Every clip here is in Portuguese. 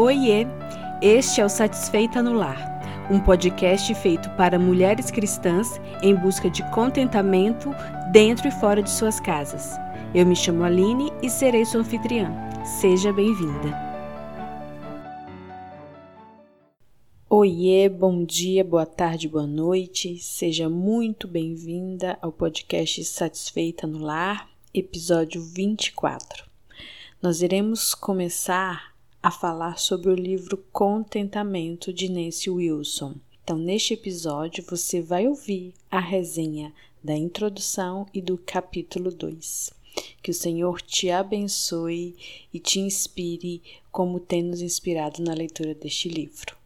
Oiê! Este é o Satisfeita no Lar, um podcast feito para mulheres cristãs em busca de contentamento dentro e fora de suas casas. Eu me chamo Aline e serei sua anfitriã. Seja bem-vinda. Oiê, bom dia, boa tarde, boa noite. Seja muito bem-vinda ao podcast Satisfeita no Lar, episódio 24. Nós iremos começar a falar sobre o livro Contentamento de Nancy Wilson. Então, neste episódio, você vai ouvir a resenha da introdução e do capítulo 2. Que o Senhor te abençoe e te inspire como tem nos inspirado na leitura deste livro.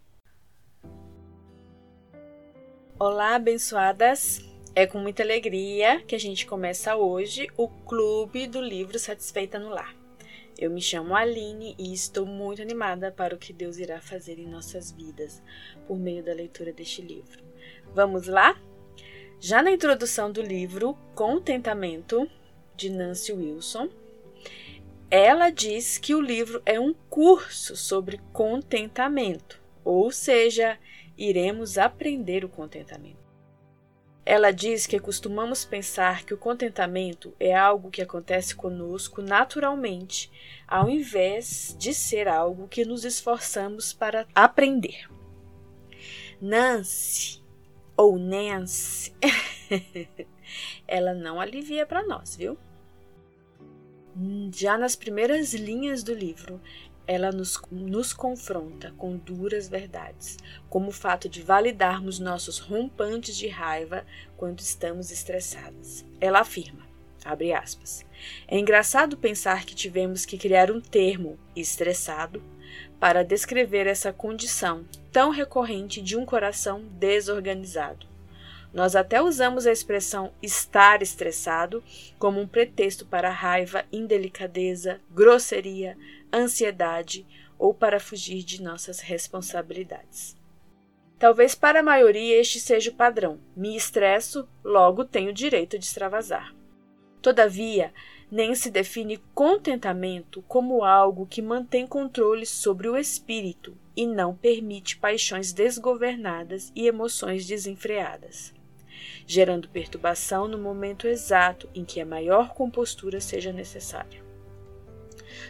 Olá, abençoadas! É com muita alegria que a gente começa hoje o Clube do Livro Satisfeita no Lar. Eu me chamo Aline e estou muito animada para o que Deus irá fazer em nossas vidas por meio da leitura deste livro. Vamos lá? Já na introdução do livro Contentamento, de Nancy Wilson, ela diz que o livro é um curso sobre contentamento, ou seja, iremos aprender o contentamento. Ela diz que costumamos pensar que o contentamento é algo que acontece conosco naturalmente, ao invés de ser algo que nos esforçamos para aprender. Nancy, ou Nancy, ela não alivia para nós, viu? Já nas primeiras linhas do livro, ela nos, nos confronta com duras verdades, como o fato de validarmos nossos rompantes de raiva quando estamos estressadas. Ela afirma, abre aspas, é engraçado pensar que tivemos que criar um termo, estressado, para descrever essa condição tão recorrente de um coração desorganizado. Nós até usamos a expressão estar estressado como um pretexto para raiva, indelicadeza, grosseria, ansiedade ou para fugir de nossas responsabilidades. Talvez para a maioria este seja o padrão. Me estresso, logo tenho direito de extravasar. Todavia, nem se define contentamento como algo que mantém controle sobre o espírito e não permite paixões desgovernadas e emoções desenfreadas, gerando perturbação no momento exato em que a maior compostura seja necessária.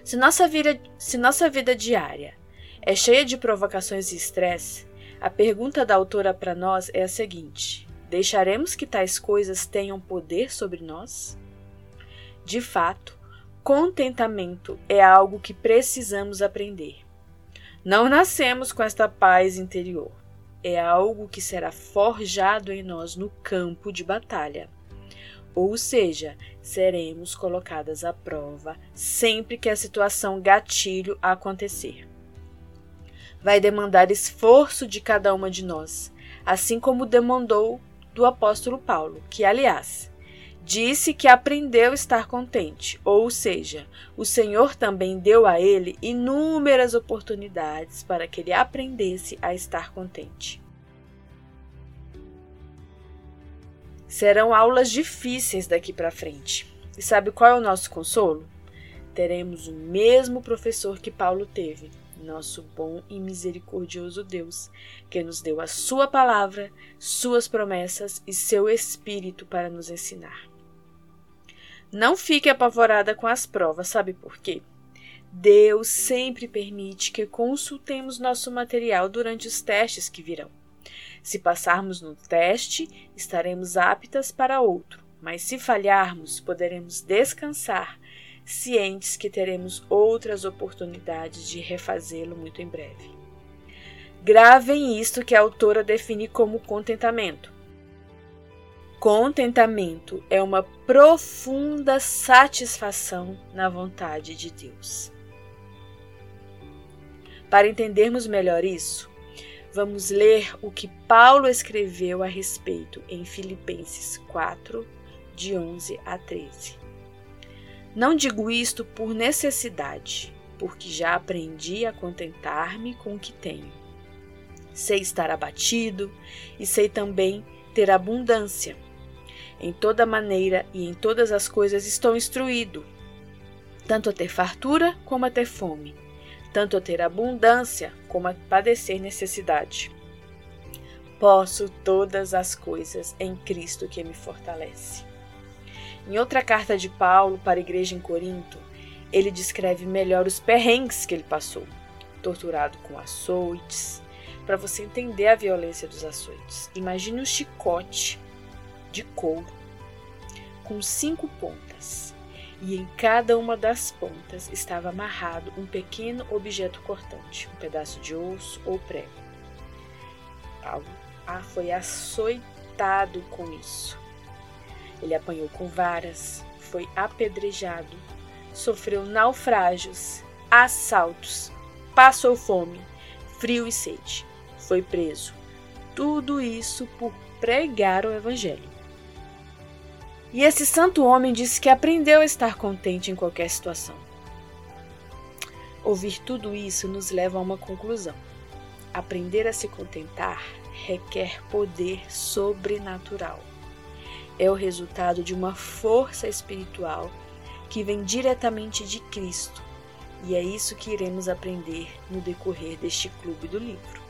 Se nossa vida, se nossa vida diária é cheia de provocações e estresse, a pergunta da autora para nós é a seguinte: deixaremos que tais coisas tenham poder sobre nós? De fato, contentamento é algo que precisamos aprender. Não nascemos com esta paz interior. É algo que será forjado em nós no campo de batalha. Ou seja, seremos colocadas à prova sempre que a situação gatilho acontecer. Vai demandar esforço de cada uma de nós, assim como demandou do apóstolo Paulo, que, aliás, disse que aprendeu a estar contente, ou seja, o Senhor também deu a ele inúmeras oportunidades para que ele aprendesse a estar contente. Serão aulas difíceis daqui para frente. E sabe qual é o nosso consolo? Teremos o mesmo professor que Paulo teve, nosso bom e misericordioso Deus, que nos deu a Sua palavra, Suas promessas e seu Espírito para nos ensinar. Não fique apavorada com as provas, sabe por quê? Deus sempre permite que consultemos nosso material durante os testes que virão. Se passarmos no teste, estaremos aptas para outro, mas se falharmos, poderemos descansar, cientes que teremos outras oportunidades de refazê-lo muito em breve. Gravem isto que a autora define como contentamento. Contentamento é uma profunda satisfação na vontade de Deus. Para entendermos melhor isso, Vamos ler o que Paulo escreveu a respeito em Filipenses 4, de 11 a 13. Não digo isto por necessidade, porque já aprendi a contentar-me com o que tenho. Sei estar abatido e sei também ter abundância. Em toda maneira e em todas as coisas estou instruído, tanto a ter fartura como a ter fome tanto a ter abundância como a padecer necessidade. Posso todas as coisas em Cristo que me fortalece. Em outra carta de Paulo para a igreja em Corinto, ele descreve melhor os perrengues que ele passou, torturado com açoites, para você entender a violência dos açoites. Imagine um chicote de couro com cinco pontas, e em cada uma das pontas estava amarrado um pequeno objeto cortante, um pedaço de osso ou prego. Paulo ah, foi açoitado com isso. Ele apanhou com varas, foi apedrejado, sofreu naufrágios, assaltos, passou fome, frio e sede, foi preso. Tudo isso por pregar o Evangelho. E esse santo homem disse que aprendeu a estar contente em qualquer situação. Ouvir tudo isso nos leva a uma conclusão. Aprender a se contentar requer poder sobrenatural é o resultado de uma força espiritual que vem diretamente de Cristo, e é isso que iremos aprender no decorrer deste clube do livro.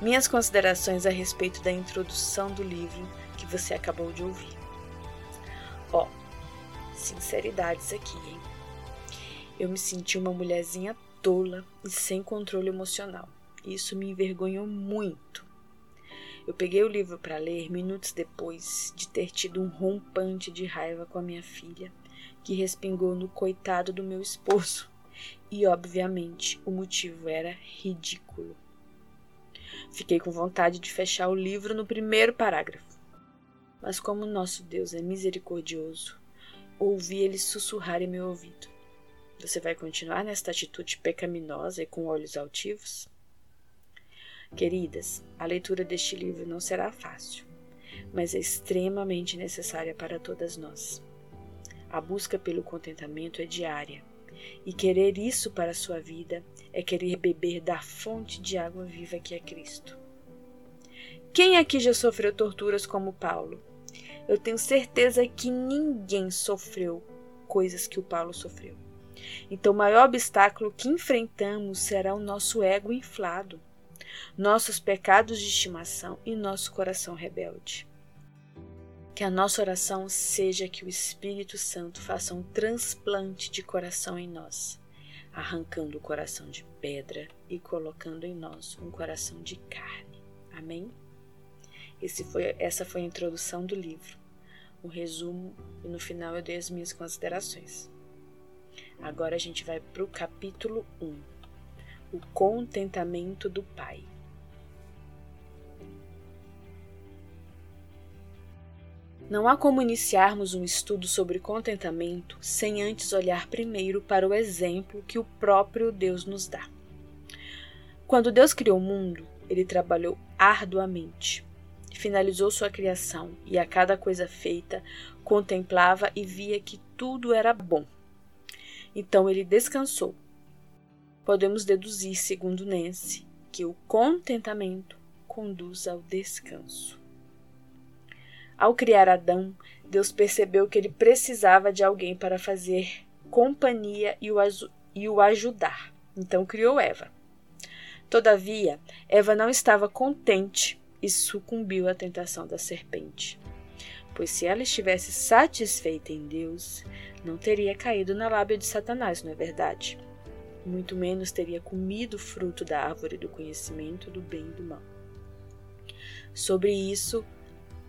Minhas considerações a respeito da introdução do livro que você acabou de ouvir. Ó, sinceridades aqui, hein? Eu me senti uma mulherzinha tola e sem controle emocional. Isso me envergonhou muito. Eu peguei o livro para ler minutos depois de ter tido um rompante de raiva com a minha filha, que respingou no coitado do meu esposo. E, obviamente, o motivo era ridículo. Fiquei com vontade de fechar o livro no primeiro parágrafo. Mas, como nosso Deus é misericordioso, ouvi ele sussurrar em meu ouvido: Você vai continuar nesta atitude pecaminosa e com olhos altivos? Queridas, a leitura deste livro não será fácil, mas é extremamente necessária para todas nós. A busca pelo contentamento é diária, e querer isso para a sua vida é querer beber da fonte de água viva que é Cristo. Quem aqui já sofreu torturas como Paulo? Eu tenho certeza que ninguém sofreu coisas que o Paulo sofreu. Então, o maior obstáculo que enfrentamos será o nosso ego inflado nossos pecados de estimação e nosso coração rebelde. Que a nossa oração seja que o Espírito Santo faça um transplante de coração em nós, arrancando o coração de pedra e colocando em nós um coração de carne. Amém? Foi, essa foi a introdução do livro, o resumo e no final eu dei as minhas considerações. Agora a gente vai para o capítulo 1, o contentamento do Pai. Não há como iniciarmos um estudo sobre contentamento sem antes olhar primeiro para o exemplo que o próprio Deus nos dá. Quando Deus criou o mundo, ele trabalhou arduamente. Finalizou sua criação e a cada coisa feita contemplava e via que tudo era bom. Então ele descansou. Podemos deduzir, segundo Nancy, que o contentamento conduz ao descanso. Ao criar Adão, Deus percebeu que ele precisava de alguém para fazer companhia e o, e o ajudar. Então criou Eva. Todavia, Eva não estava contente e sucumbiu à tentação da serpente. Pois se ela estivesse satisfeita em Deus, não teria caído na lábia de Satanás, não é verdade? Muito menos teria comido o fruto da árvore do conhecimento do bem e do mal. Sobre isso,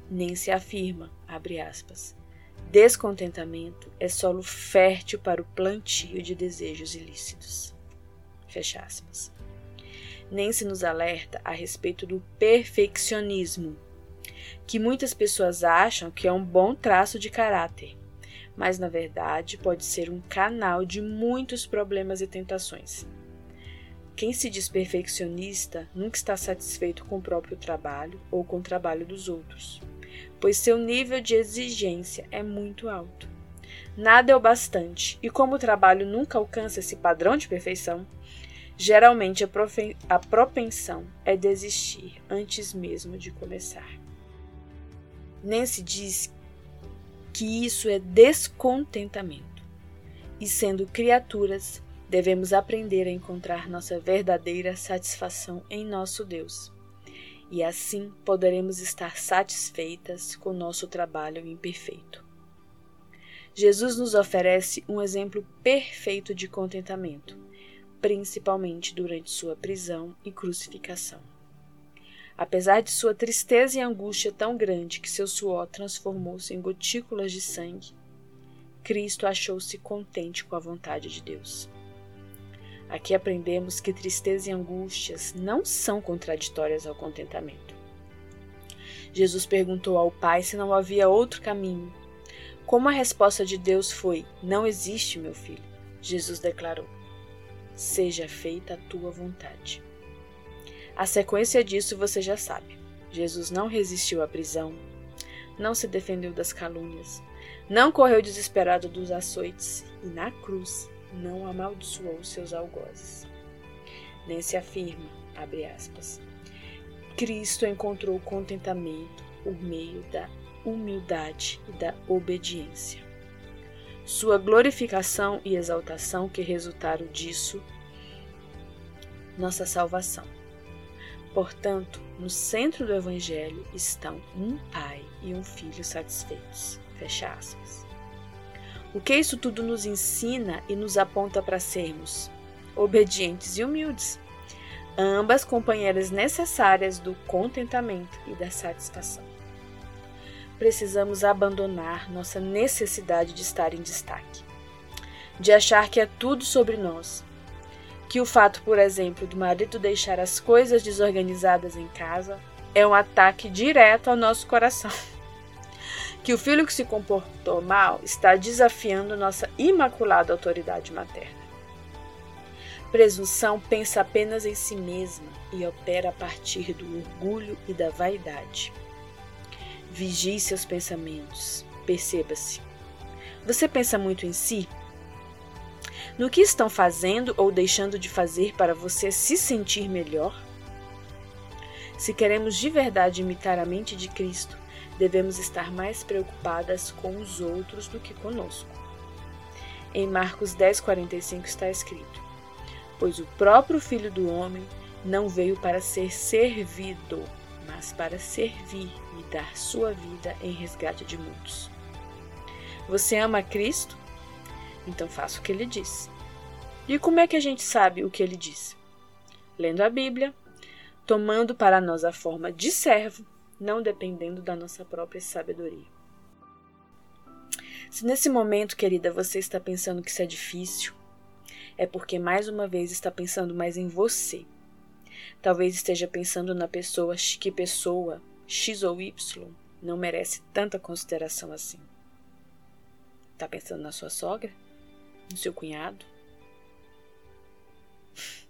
nem se afirma, abre aspas. Descontentamento é solo fértil para o plantio de desejos ilícitos. Fecha aspas. Nem se nos alerta a respeito do perfeccionismo, que muitas pessoas acham que é um bom traço de caráter, mas na verdade pode ser um canal de muitos problemas e tentações. Quem se diz perfeccionista nunca está satisfeito com o próprio trabalho ou com o trabalho dos outros pois seu nível de exigência é muito alto. Nada é o bastante, e como o trabalho nunca alcança esse padrão de perfeição, geralmente a, a propensão é desistir antes mesmo de começar. Se diz que isso é descontentamento, e sendo criaturas, devemos aprender a encontrar nossa verdadeira satisfação em nosso Deus. E assim poderemos estar satisfeitas com nosso trabalho imperfeito. Jesus nos oferece um exemplo perfeito de contentamento, principalmente durante sua prisão e crucificação. Apesar de sua tristeza e angústia tão grande que seu suor transformou-se em gotículas de sangue, Cristo achou-se contente com a vontade de Deus. Aqui aprendemos que tristeza e angústias não são contraditórias ao contentamento. Jesus perguntou ao Pai se não havia outro caminho. Como a resposta de Deus foi: Não existe, meu filho, Jesus declarou: Seja feita a tua vontade. A sequência disso você já sabe. Jesus não resistiu à prisão, não se defendeu das calúnias, não correu desesperado dos açoites e na cruz não amaldiçoou seus algozes. Nem se afirma, abre aspas, Cristo encontrou contentamento por meio da humildade e da obediência. Sua glorificação e exaltação que resultaram disso, nossa salvação. Portanto, no centro do Evangelho estão um pai e um filho satisfeitos. Fecha aspas. O que isso tudo nos ensina e nos aponta para sermos obedientes e humildes, ambas companheiras necessárias do contentamento e da satisfação. Precisamos abandonar nossa necessidade de estar em destaque, de achar que é tudo sobre nós que o fato, por exemplo, do marido deixar as coisas desorganizadas em casa é um ataque direto ao nosso coração. Que o filho que se comportou mal está desafiando nossa imaculada autoridade materna. Presunção pensa apenas em si mesma e opera a partir do orgulho e da vaidade. Vigie seus pensamentos. Perceba-se. Você pensa muito em si? no que estão fazendo ou deixando de fazer para você se sentir melhor? Se queremos de verdade imitar a mente de Cristo, devemos estar mais preocupadas com os outros do que conosco. Em Marcos 10,45 está escrito: Pois o próprio Filho do Homem não veio para ser servido, mas para servir e dar sua vida em resgate de muitos. Você ama Cristo? Então faça o que ele diz. E como é que a gente sabe o que ele diz? Lendo a Bíblia, tomando para nós a forma de servo, não dependendo da nossa própria sabedoria. Se nesse momento, querida, você está pensando que isso é difícil, é porque mais uma vez está pensando mais em você. Talvez esteja pensando na pessoa que pessoa X ou Y não merece tanta consideração assim. Está pensando na sua sogra? no seu cunhado?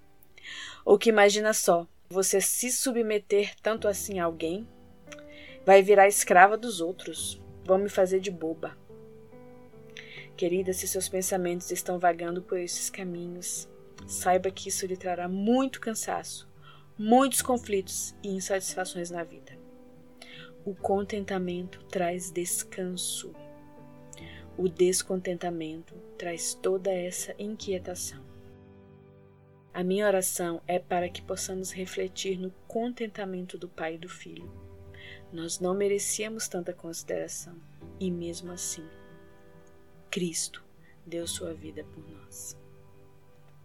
Ou que imagina só, você se submeter tanto assim a alguém, vai virar escrava dos outros, vão me fazer de boba. Querida, se seus pensamentos estão vagando por esses caminhos, saiba que isso lhe trará muito cansaço, muitos conflitos e insatisfações na vida. O contentamento traz descanso. O descontentamento traz toda essa inquietação. A minha oração é para que possamos refletir no contentamento do Pai e do Filho. Nós não merecíamos tanta consideração e, mesmo assim, Cristo deu sua vida por nós.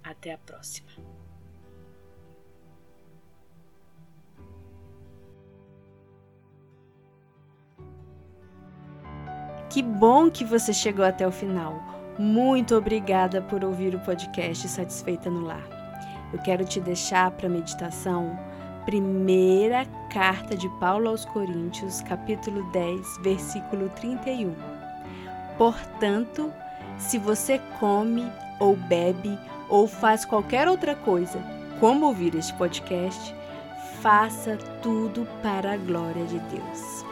Até a próxima. Que bom que você chegou até o final. Muito obrigada por ouvir o podcast Satisfeita no Lar. Eu quero te deixar para meditação primeira carta de Paulo aos Coríntios, capítulo 10, versículo 31. Portanto, se você come ou bebe ou faz qualquer outra coisa, como ouvir este podcast, faça tudo para a glória de Deus.